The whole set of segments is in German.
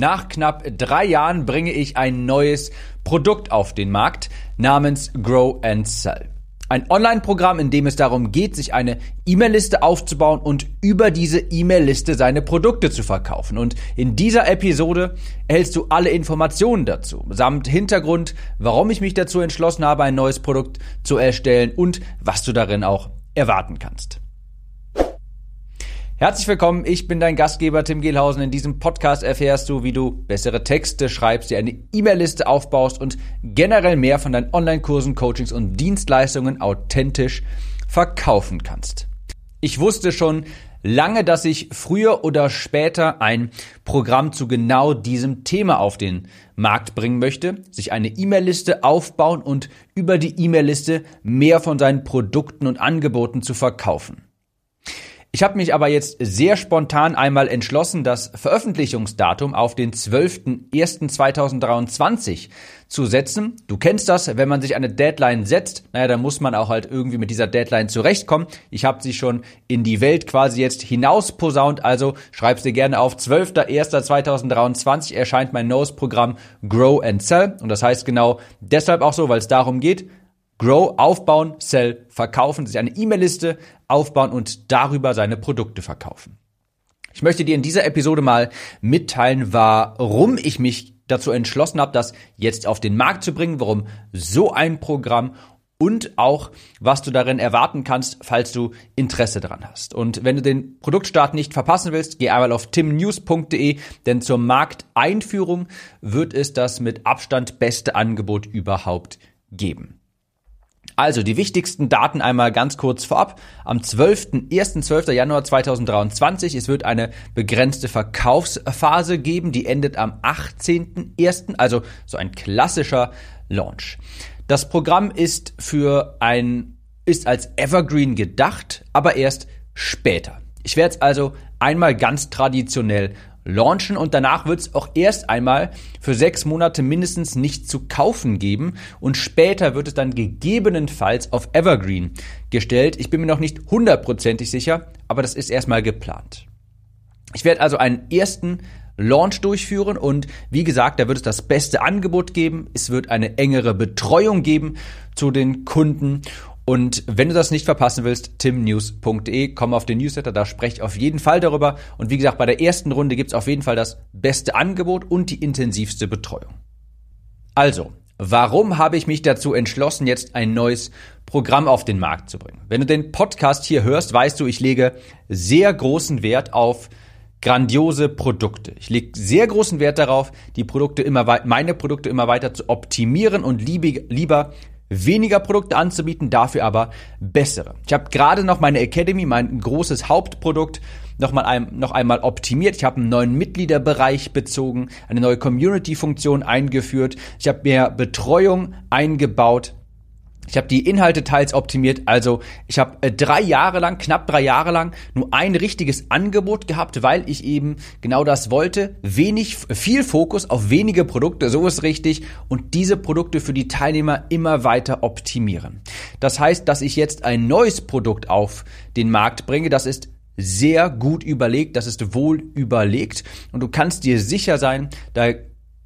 Nach knapp drei Jahren bringe ich ein neues Produkt auf den Markt namens Grow and Sell. Ein Online-Programm, in dem es darum geht, sich eine E-Mail-Liste aufzubauen und über diese E-Mail-Liste seine Produkte zu verkaufen. Und in dieser Episode erhältst du alle Informationen dazu, samt Hintergrund, warum ich mich dazu entschlossen habe, ein neues Produkt zu erstellen und was du darin auch erwarten kannst. Herzlich willkommen, ich bin dein Gastgeber Tim Gehlhausen. In diesem Podcast erfährst du, wie du bessere Texte schreibst, dir eine E-Mail-Liste aufbaust und generell mehr von deinen Online-Kursen, Coachings und Dienstleistungen authentisch verkaufen kannst. Ich wusste schon lange, dass ich früher oder später ein Programm zu genau diesem Thema auf den Markt bringen möchte, sich eine E-Mail-Liste aufbauen und über die E-Mail-Liste mehr von seinen Produkten und Angeboten zu verkaufen. Ich habe mich aber jetzt sehr spontan einmal entschlossen, das Veröffentlichungsdatum auf den 12.01.2023 zu setzen. Du kennst das, wenn man sich eine Deadline setzt, naja, dann muss man auch halt irgendwie mit dieser Deadline zurechtkommen. Ich habe sie schon in die Welt quasi jetzt hinaus posaunt, also schreib's dir gerne auf. 12.01.2023 erscheint mein neues Programm Grow and Sell und das heißt genau deshalb auch so, weil es darum geht, Grow, aufbauen, sell, verkaufen, sich eine E-Mail-Liste aufbauen und darüber seine Produkte verkaufen. Ich möchte dir in dieser Episode mal mitteilen, warum ich mich dazu entschlossen habe, das jetzt auf den Markt zu bringen, warum so ein Programm und auch, was du darin erwarten kannst, falls du Interesse daran hast. Und wenn du den Produktstart nicht verpassen willst, geh einmal auf timnews.de, denn zur Markteinführung wird es das mit Abstand beste Angebot überhaupt geben. Also die wichtigsten Daten einmal ganz kurz vorab. Am 12. 1. 12. Januar 2023. Es wird eine begrenzte Verkaufsphase geben, die endet am 18.1. Also so ein klassischer Launch. Das Programm ist für ein, ist als Evergreen gedacht, aber erst später. Ich werde es also einmal ganz traditionell launchen und danach wird es auch erst einmal für sechs Monate mindestens nicht zu kaufen geben und später wird es dann gegebenenfalls auf Evergreen gestellt. Ich bin mir noch nicht hundertprozentig sicher, aber das ist erstmal geplant. Ich werde also einen ersten Launch durchführen und wie gesagt, da wird es das beste Angebot geben. Es wird eine engere Betreuung geben zu den Kunden und wenn du das nicht verpassen willst, timnews.de, komm auf den Newsletter, da spreche ich auf jeden Fall darüber. Und wie gesagt, bei der ersten Runde gibt's auf jeden Fall das beste Angebot und die intensivste Betreuung. Also, warum habe ich mich dazu entschlossen, jetzt ein neues Programm auf den Markt zu bringen? Wenn du den Podcast hier hörst, weißt du, ich lege sehr großen Wert auf grandiose Produkte. Ich lege sehr großen Wert darauf, die Produkte immer meine Produkte immer weiter zu optimieren und lieber weniger Produkte anzubieten, dafür aber bessere. Ich habe gerade noch meine Academy, mein großes Hauptprodukt, noch mal ein, noch einmal optimiert. Ich habe einen neuen Mitgliederbereich bezogen, eine neue Community-Funktion eingeführt. Ich habe mehr Betreuung eingebaut. Ich habe die Inhalte teils optimiert. Also ich habe äh, drei Jahre lang, knapp drei Jahre lang, nur ein richtiges Angebot gehabt, weil ich eben genau das wollte. Wenig, viel Fokus auf wenige Produkte, so ist richtig. Und diese Produkte für die Teilnehmer immer weiter optimieren. Das heißt, dass ich jetzt ein neues Produkt auf den Markt bringe. Das ist sehr gut überlegt, das ist wohl überlegt. Und du kannst dir sicher sein, da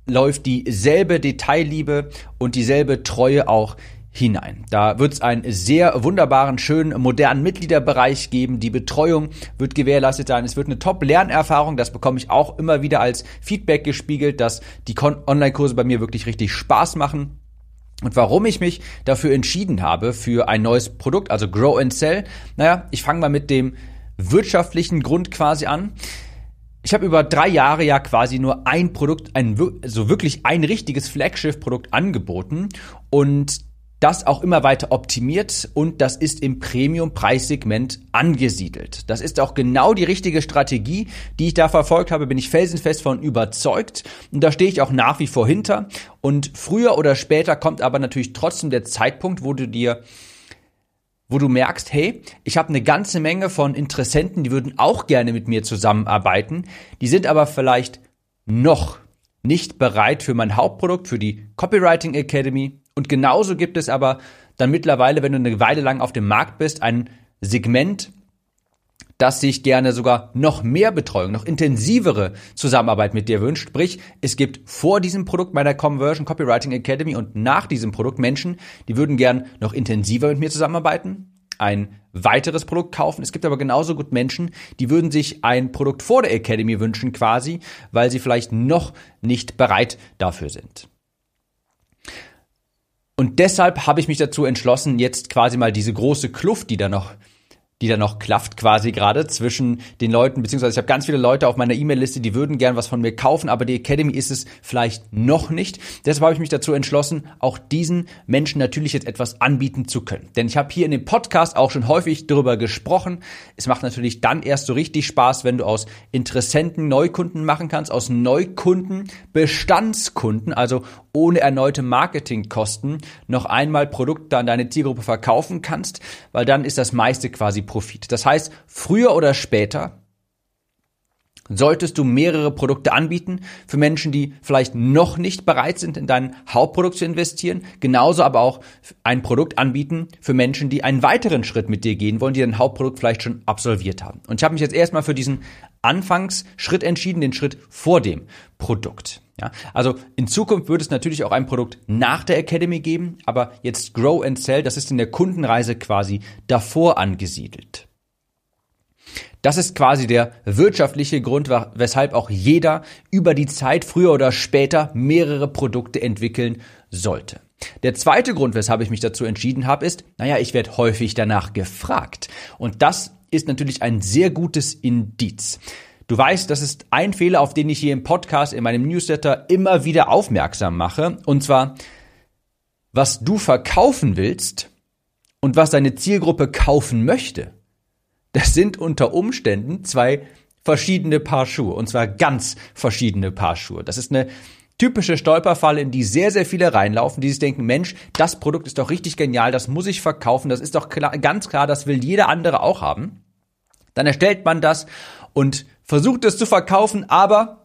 läuft dieselbe Detailliebe und dieselbe Treue auch hinein. Da wird es einen sehr wunderbaren, schönen, modernen Mitgliederbereich geben. Die Betreuung wird gewährleistet sein. Es wird eine Top-Lernerfahrung. Das bekomme ich auch immer wieder als Feedback gespiegelt, dass die Online-Kurse bei mir wirklich richtig Spaß machen. Und warum ich mich dafür entschieden habe, für ein neues Produkt, also Grow and Sell, naja, ich fange mal mit dem wirtschaftlichen Grund quasi an. Ich habe über drei Jahre ja quasi nur ein Produkt, ein, so wirklich ein richtiges Flagship-Produkt angeboten und das auch immer weiter optimiert und das ist im Premium-Preissegment angesiedelt. Das ist auch genau die richtige Strategie, die ich da verfolgt habe, bin ich felsenfest von überzeugt. Und da stehe ich auch nach wie vor hinter. Und früher oder später kommt aber natürlich trotzdem der Zeitpunkt, wo du dir wo du merkst, hey, ich habe eine ganze Menge von Interessenten, die würden auch gerne mit mir zusammenarbeiten, die sind aber vielleicht noch nicht bereit für mein Hauptprodukt, für die Copywriting Academy, und genauso gibt es aber dann mittlerweile, wenn du eine Weile lang auf dem Markt bist, ein Segment, dass sich gerne sogar noch mehr Betreuung, noch intensivere Zusammenarbeit mit dir wünscht. Sprich, es gibt vor diesem Produkt meiner Conversion Copywriting Academy und nach diesem Produkt Menschen, die würden gern noch intensiver mit mir zusammenarbeiten, ein weiteres Produkt kaufen. Es gibt aber genauso gut Menschen, die würden sich ein Produkt vor der Academy wünschen quasi, weil sie vielleicht noch nicht bereit dafür sind. Und deshalb habe ich mich dazu entschlossen, jetzt quasi mal diese große Kluft, die da noch die da noch klafft quasi gerade zwischen den Leuten, beziehungsweise ich habe ganz viele Leute auf meiner E-Mail-Liste, die würden gern was von mir kaufen, aber die Academy ist es vielleicht noch nicht. Deshalb habe ich mich dazu entschlossen, auch diesen Menschen natürlich jetzt etwas anbieten zu können. Denn ich habe hier in dem Podcast auch schon häufig darüber gesprochen. Es macht natürlich dann erst so richtig Spaß, wenn du aus Interessenten Neukunden machen kannst, aus Neukunden Bestandskunden, also ohne erneute Marketingkosten noch einmal Produkte an deine Zielgruppe verkaufen kannst, weil dann ist das meiste quasi Profit. Das heißt, früher oder später solltest du mehrere Produkte anbieten für Menschen, die vielleicht noch nicht bereit sind, in dein Hauptprodukt zu investieren. Genauso aber auch ein Produkt anbieten für Menschen, die einen weiteren Schritt mit dir gehen wollen, die dein Hauptprodukt vielleicht schon absolviert haben. Und ich habe mich jetzt erstmal für diesen Anfangsschritt entschieden, den Schritt vor dem Produkt. Ja, also in Zukunft wird es natürlich auch ein Produkt nach der Academy geben, aber jetzt Grow and Sell, das ist in der Kundenreise quasi davor angesiedelt. Das ist quasi der wirtschaftliche Grund, weshalb auch jeder über die Zeit früher oder später mehrere Produkte entwickeln sollte. Der zweite Grund, weshalb ich mich dazu entschieden habe, ist, naja, ich werde häufig danach gefragt. Und das ist natürlich ein sehr gutes Indiz. Du weißt, das ist ein Fehler, auf den ich hier im Podcast, in meinem Newsletter immer wieder aufmerksam mache. Und zwar, was du verkaufen willst und was deine Zielgruppe kaufen möchte. Das sind unter Umständen zwei verschiedene Paar Schuhe. Und zwar ganz verschiedene Paar Schuhe. Das ist eine typische Stolperfalle, in die sehr, sehr viele reinlaufen, die sich denken, Mensch, das Produkt ist doch richtig genial, das muss ich verkaufen, das ist doch klar, ganz klar, das will jeder andere auch haben. Dann erstellt man das und versucht es zu verkaufen, aber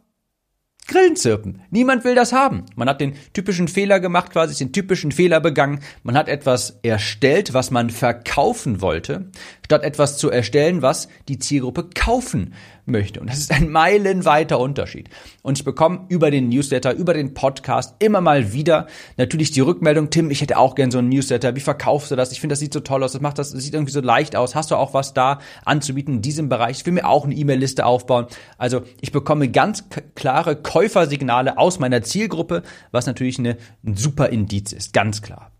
Grillen zirpen. Niemand will das haben. Man hat den typischen Fehler gemacht, quasi den typischen Fehler begangen. Man hat etwas erstellt, was man verkaufen wollte, statt etwas zu erstellen, was die Zielgruppe kaufen möchte. Und das ist ein meilenweiter Unterschied. Und ich bekomme über den Newsletter, über den Podcast immer mal wieder natürlich die Rückmeldung, Tim, ich hätte auch gern so einen Newsletter. Wie verkaufst du das? Ich finde, das sieht so toll aus. Das macht das, das sieht irgendwie so leicht aus. Hast du auch was da anzubieten in diesem Bereich? Ich will mir auch eine E-Mail-Liste aufbauen. Also ich bekomme ganz klare Käufersignale aus meiner Zielgruppe, was natürlich eine, ein super Indiz ist. Ganz klar.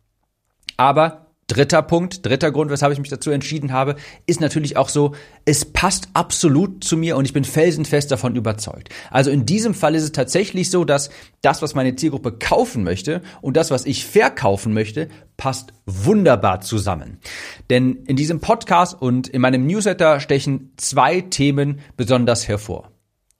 Aber Dritter Punkt, dritter Grund, weshalb ich mich dazu entschieden habe, ist natürlich auch so, es passt absolut zu mir und ich bin felsenfest davon überzeugt. Also in diesem Fall ist es tatsächlich so, dass das, was meine Zielgruppe kaufen möchte und das, was ich verkaufen möchte, passt wunderbar zusammen. Denn in diesem Podcast und in meinem Newsletter stechen zwei Themen besonders hervor.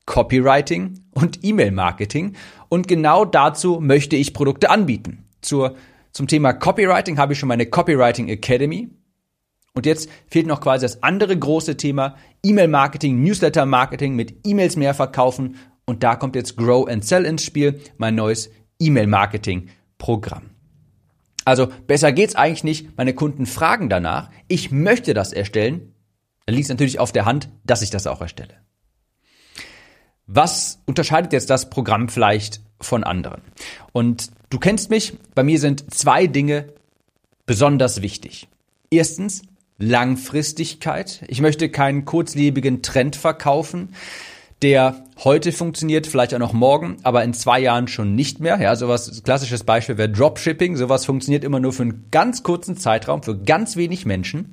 Copywriting und E-Mail-Marketing. Und genau dazu möchte ich Produkte anbieten. Zur zum Thema Copywriting habe ich schon meine Copywriting Academy. Und jetzt fehlt noch quasi das andere große Thema E-Mail-Marketing, Newsletter-Marketing mit E-Mails mehr verkaufen. Und da kommt jetzt Grow and Sell ins Spiel, mein neues E-Mail-Marketing-Programm. Also besser geht's eigentlich nicht. Meine Kunden fragen danach. Ich möchte das erstellen. Dann liegt es natürlich auf der Hand, dass ich das auch erstelle. Was unterscheidet jetzt das Programm vielleicht von anderen? Und du kennst mich, bei mir sind zwei Dinge besonders wichtig. Erstens Langfristigkeit. Ich möchte keinen kurzlebigen Trend verkaufen, der heute funktioniert, vielleicht auch noch morgen, aber in zwei Jahren schon nicht mehr. Ja, sowas, klassisches Beispiel wäre Dropshipping. Sowas funktioniert immer nur für einen ganz kurzen Zeitraum, für ganz wenig Menschen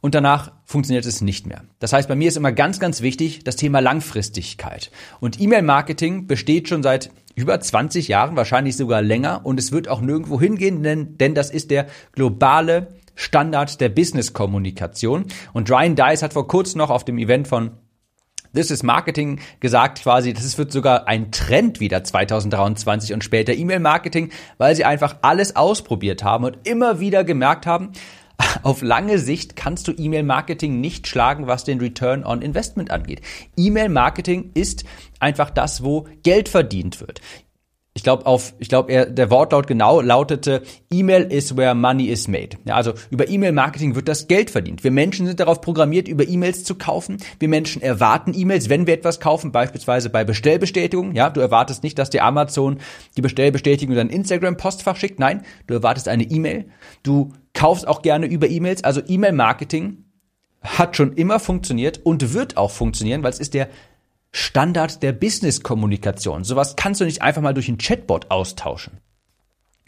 und danach funktioniert es nicht mehr. Das heißt, bei mir ist immer ganz, ganz wichtig das Thema Langfristigkeit. Und E-Mail-Marketing besteht schon seit über 20 Jahren, wahrscheinlich sogar länger und es wird auch nirgendwo hingehen, denn, denn das ist der globale Standard der Business-Kommunikation. Und Ryan Dice hat vor kurzem noch auf dem Event von This is Marketing gesagt quasi, das wird sogar ein Trend wieder 2023 und später E-Mail-Marketing, weil sie einfach alles ausprobiert haben und immer wieder gemerkt haben, auf lange Sicht kannst du E-Mail-Marketing nicht schlagen, was den Return on Investment angeht. E-Mail-Marketing ist einfach das, wo Geld verdient wird. ich glaube auf, ich glaube der Wortlaut genau lautete, E-Mail is where money is made. Ja, also über E-Mail-Marketing wird das Geld verdient. Wir Menschen sind darauf programmiert, über E-Mails zu kaufen. Wir Menschen erwarten E-Mails, wenn wir etwas kaufen, beispielsweise bei Bestellbestätigung. Ja, du erwartest nicht, dass dir Amazon die Bestellbestätigung in dein Instagram-Postfach schickt. Nein, du erwartest eine E-Mail. Du kaufst auch gerne über E-Mails. Also E-Mail-Marketing hat schon immer funktioniert und wird auch funktionieren, weil es ist der Standard der Business-Kommunikation. Sowas kannst du nicht einfach mal durch ein Chatbot austauschen.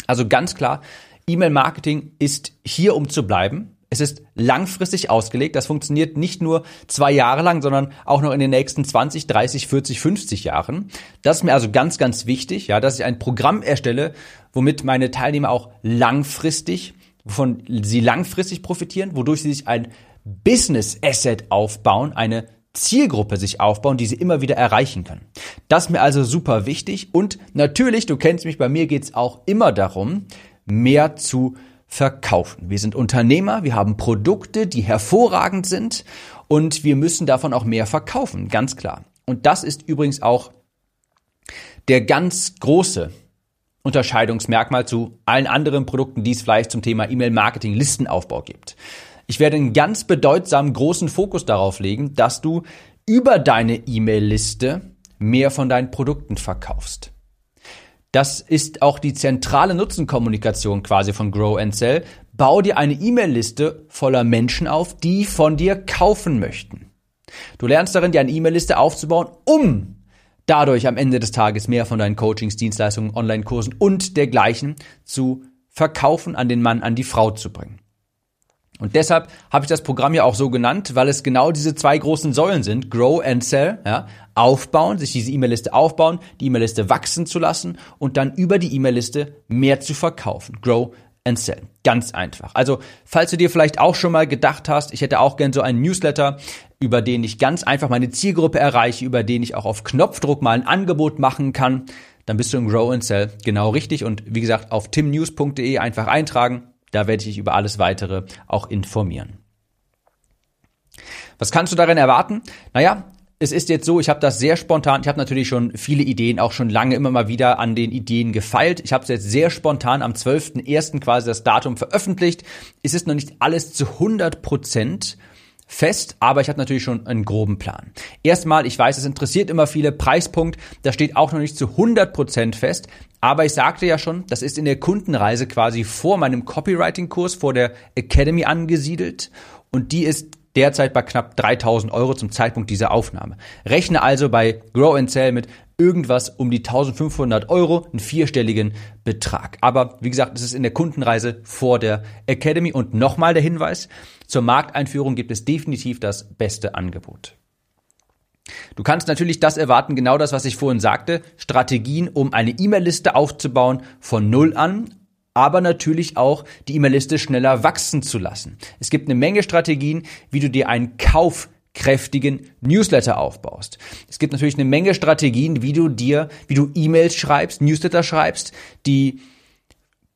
Also ganz klar, E-Mail-Marketing ist hier, um zu bleiben. Es ist langfristig ausgelegt. Das funktioniert nicht nur zwei Jahre lang, sondern auch noch in den nächsten 20, 30, 40, 50 Jahren. Das ist mir also ganz, ganz wichtig, ja, dass ich ein Programm erstelle, womit meine Teilnehmer auch langfristig, wovon sie langfristig profitieren, wodurch sie sich ein Business Asset aufbauen, eine Zielgruppe sich aufbauen, die sie immer wieder erreichen können. Das ist mir also super wichtig und natürlich, du kennst mich, bei mir geht's auch immer darum, mehr zu verkaufen. Wir sind Unternehmer, wir haben Produkte, die hervorragend sind und wir müssen davon auch mehr verkaufen, ganz klar. Und das ist übrigens auch der ganz große Unterscheidungsmerkmal zu allen anderen Produkten, die es vielleicht zum Thema E-Mail-Marketing, Listenaufbau gibt. Ich werde einen ganz bedeutsamen großen Fokus darauf legen, dass du über deine E-Mail-Liste mehr von deinen Produkten verkaufst. Das ist auch die zentrale Nutzenkommunikation quasi von Grow and Sell. Bau dir eine E-Mail-Liste voller Menschen auf, die von dir kaufen möchten. Du lernst darin, dir eine E-Mail-Liste aufzubauen, um dadurch am Ende des Tages mehr von deinen Coachings, Dienstleistungen, Online-Kursen und dergleichen zu verkaufen, an den Mann, an die Frau zu bringen. Und deshalb habe ich das Programm ja auch so genannt, weil es genau diese zwei großen Säulen sind, Grow and Sell, ja, aufbauen, sich diese E-Mail-Liste aufbauen, die E-Mail-Liste wachsen zu lassen und dann über die E-Mail-Liste mehr zu verkaufen. Grow and Sell. Ganz einfach. Also, falls du dir vielleicht auch schon mal gedacht hast, ich hätte auch gern so einen Newsletter, über den ich ganz einfach meine Zielgruppe erreiche, über den ich auch auf Knopfdruck mal ein Angebot machen kann, dann bist du im Grow and Sell genau richtig und wie gesagt auf timnews.de einfach eintragen da werde ich dich über alles weitere auch informieren. Was kannst du darin erwarten? Naja, es ist jetzt so, ich habe das sehr spontan, ich habe natürlich schon viele Ideen, auch schon lange immer mal wieder an den Ideen gefeilt. Ich habe es jetzt sehr spontan am 12.01. quasi das Datum veröffentlicht. Es ist noch nicht alles zu 100 Prozent fest, aber ich habe natürlich schon einen groben Plan. Erstmal, ich weiß, es interessiert immer viele, Preispunkt, da steht auch noch nicht zu 100% fest, aber ich sagte ja schon, das ist in der Kundenreise quasi vor meinem Copywriting-Kurs, vor der Academy angesiedelt und die ist derzeit bei knapp 3000 Euro zum Zeitpunkt dieser Aufnahme. Rechne also bei Grow and Sell mit irgendwas um die 1500 Euro, einen vierstelligen Betrag. Aber wie gesagt, es ist in der Kundenreise vor der Academy und nochmal der Hinweis, zur Markteinführung gibt es definitiv das beste Angebot. Du kannst natürlich das erwarten, genau das, was ich vorhin sagte, Strategien, um eine E-Mail-Liste aufzubauen von Null an, aber natürlich auch die E-Mail-Liste schneller wachsen zu lassen. Es gibt eine Menge Strategien, wie du dir einen Kauf kräftigen Newsletter aufbaust. Es gibt natürlich eine Menge Strategien, wie du dir, wie du E-Mails schreibst, Newsletter schreibst, die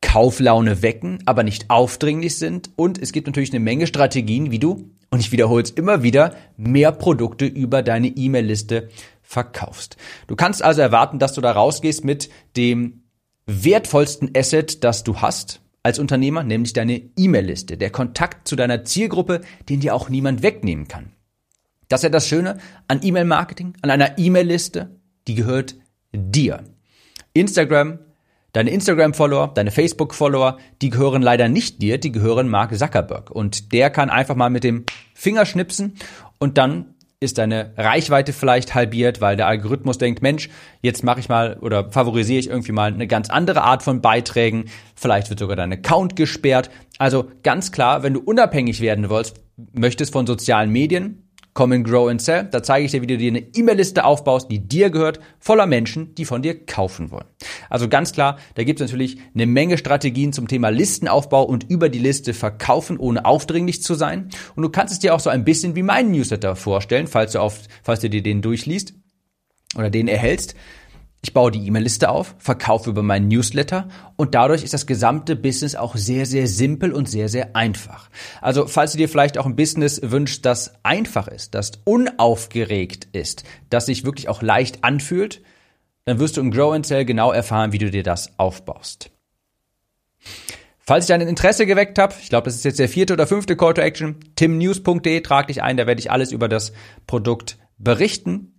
Kauflaune wecken, aber nicht aufdringlich sind. Und es gibt natürlich eine Menge Strategien, wie du, und ich wiederhole es immer wieder, mehr Produkte über deine E-Mail-Liste verkaufst. Du kannst also erwarten, dass du da rausgehst mit dem wertvollsten Asset, das du hast als Unternehmer, nämlich deine E-Mail-Liste, der Kontakt zu deiner Zielgruppe, den dir auch niemand wegnehmen kann. Das ist ja das Schöne an E-Mail-Marketing, an einer E-Mail-Liste, die gehört dir. Instagram, deine Instagram-Follower, deine Facebook-Follower, die gehören leider nicht dir, die gehören Mark Zuckerberg. Und der kann einfach mal mit dem Finger schnipsen und dann ist deine Reichweite vielleicht halbiert, weil der Algorithmus denkt, Mensch, jetzt mache ich mal oder favorisiere ich irgendwie mal eine ganz andere Art von Beiträgen. Vielleicht wird sogar dein Account gesperrt. Also ganz klar, wenn du unabhängig werden willst, möchtest von sozialen Medien, Common Grow and Sell. Da zeige ich dir, wie du dir eine E-Mail-Liste aufbaust, die dir gehört, voller Menschen, die von dir kaufen wollen. Also ganz klar, da gibt es natürlich eine Menge Strategien zum Thema Listenaufbau und über die Liste verkaufen, ohne aufdringlich zu sein. Und du kannst es dir auch so ein bisschen wie meinen Newsletter vorstellen, falls du, auf, falls du dir den durchliest oder den erhältst. Ich baue die E-Mail-Liste auf, verkaufe über meinen Newsletter und dadurch ist das gesamte Business auch sehr, sehr simpel und sehr, sehr einfach. Also falls du dir vielleicht auch ein Business wünschst, das einfach ist, das unaufgeregt ist, das sich wirklich auch leicht anfühlt, dann wirst du im Grow and Sell genau erfahren, wie du dir das aufbaust. Falls ich dein Interesse geweckt habe, ich glaube, das ist jetzt der vierte oder fünfte Call to Action, timnews.de, trag dich ein, da werde ich alles über das Produkt berichten.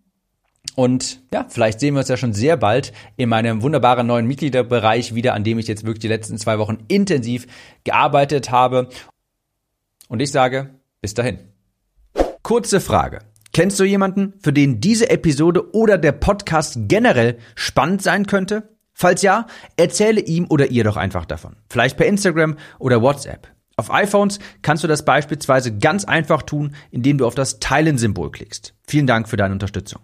Und ja, vielleicht sehen wir uns ja schon sehr bald in meinem wunderbaren neuen Mitgliederbereich wieder, an dem ich jetzt wirklich die letzten zwei Wochen intensiv gearbeitet habe. Und ich sage, bis dahin. Kurze Frage. Kennst du jemanden, für den diese Episode oder der Podcast generell spannend sein könnte? Falls ja, erzähle ihm oder ihr doch einfach davon. Vielleicht per Instagram oder WhatsApp. Auf iPhones kannst du das beispielsweise ganz einfach tun, indem du auf das Teilen-Symbol klickst. Vielen Dank für deine Unterstützung.